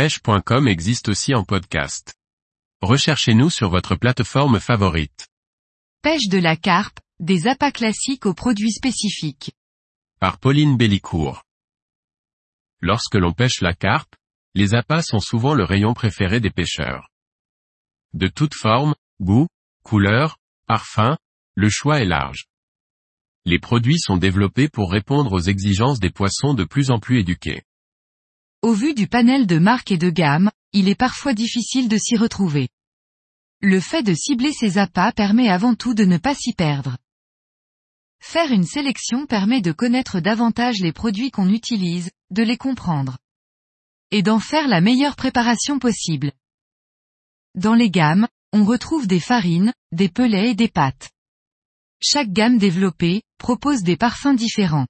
pêche.com existe aussi en podcast. Recherchez-nous sur votre plateforme favorite. Pêche de la carpe, des appâts classiques aux produits spécifiques. Par Pauline Bellicourt. Lorsque l'on pêche la carpe, les appâts sont souvent le rayon préféré des pêcheurs. De toute forme, goût, couleur, parfum, le choix est large. Les produits sont développés pour répondre aux exigences des poissons de plus en plus éduqués. Au vu du panel de marques et de gammes, il est parfois difficile de s'y retrouver. Le fait de cibler ces appâts permet avant tout de ne pas s'y perdre. Faire une sélection permet de connaître davantage les produits qu'on utilise, de les comprendre. Et d'en faire la meilleure préparation possible. Dans les gammes, on retrouve des farines, des pelets et des pâtes. Chaque gamme développée, propose des parfums différents.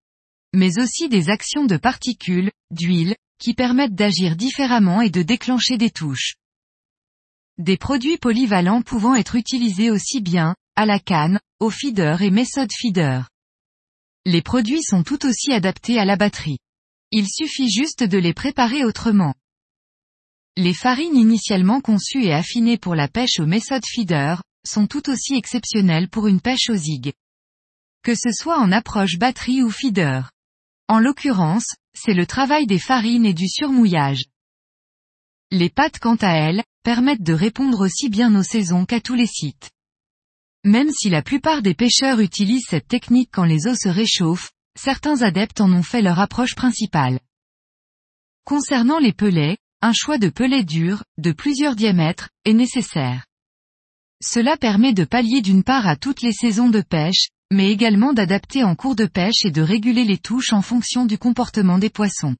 Mais aussi des actions de particules, d'huile, qui permettent d'agir différemment et de déclencher des touches. Des produits polyvalents pouvant être utilisés aussi bien, à la canne, au feeder et méthode feeder. Les produits sont tout aussi adaptés à la batterie. Il suffit juste de les préparer autrement. Les farines initialement conçues et affinées pour la pêche au méthode feeder, sont tout aussi exceptionnelles pour une pêche aux zig. Que ce soit en approche batterie ou feeder. En l'occurrence, c'est le travail des farines et du surmouillage. Les pâtes quant à elles, permettent de répondre aussi bien aux saisons qu'à tous les sites. Même si la plupart des pêcheurs utilisent cette technique quand les eaux se réchauffent, certains adeptes en ont fait leur approche principale. Concernant les pelets, un choix de pelets durs, de plusieurs diamètres, est nécessaire. Cela permet de pallier d'une part à toutes les saisons de pêche, mais également d'adapter en cours de pêche et de réguler les touches en fonction du comportement des poissons.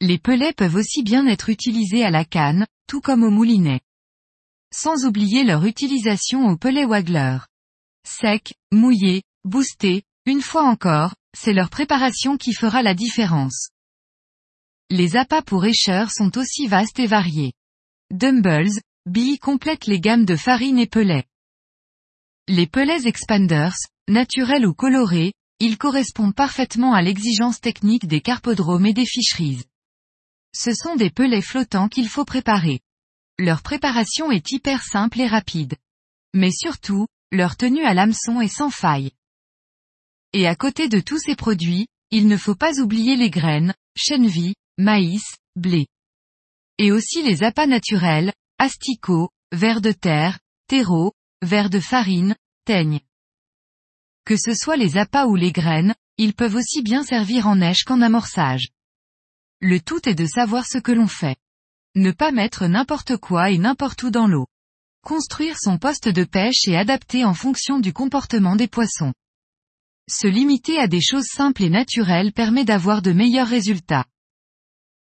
Les pelets peuvent aussi bien être utilisés à la canne, tout comme au moulinet. Sans oublier leur utilisation au pelet waggler. Sec, mouillé, boosté, une fois encore, c'est leur préparation qui fera la différence. Les appâts pour écheurs sont aussi vastes et variés. Dumbles, billes complètent les gammes de farine et pelets. Les pelets expanders, naturels ou colorés, ils correspondent parfaitement à l'exigence technique des carpodromes et des ficheries. Ce sont des pelets flottants qu'il faut préparer. Leur préparation est hyper simple et rapide. Mais surtout, leur tenue à l'hameçon est sans faille. Et à côté de tous ces produits, il ne faut pas oublier les graines, chenvi, maïs, blé. Et aussi les appâts naturels, asticots, vers de terre, terreau, vers de farine, teigne. Que ce soit les appâts ou les graines, ils peuvent aussi bien servir en neige qu'en amorçage. Le tout est de savoir ce que l'on fait. Ne pas mettre n'importe quoi et n'importe où dans l'eau. Construire son poste de pêche et adapter en fonction du comportement des poissons. Se limiter à des choses simples et naturelles permet d'avoir de meilleurs résultats.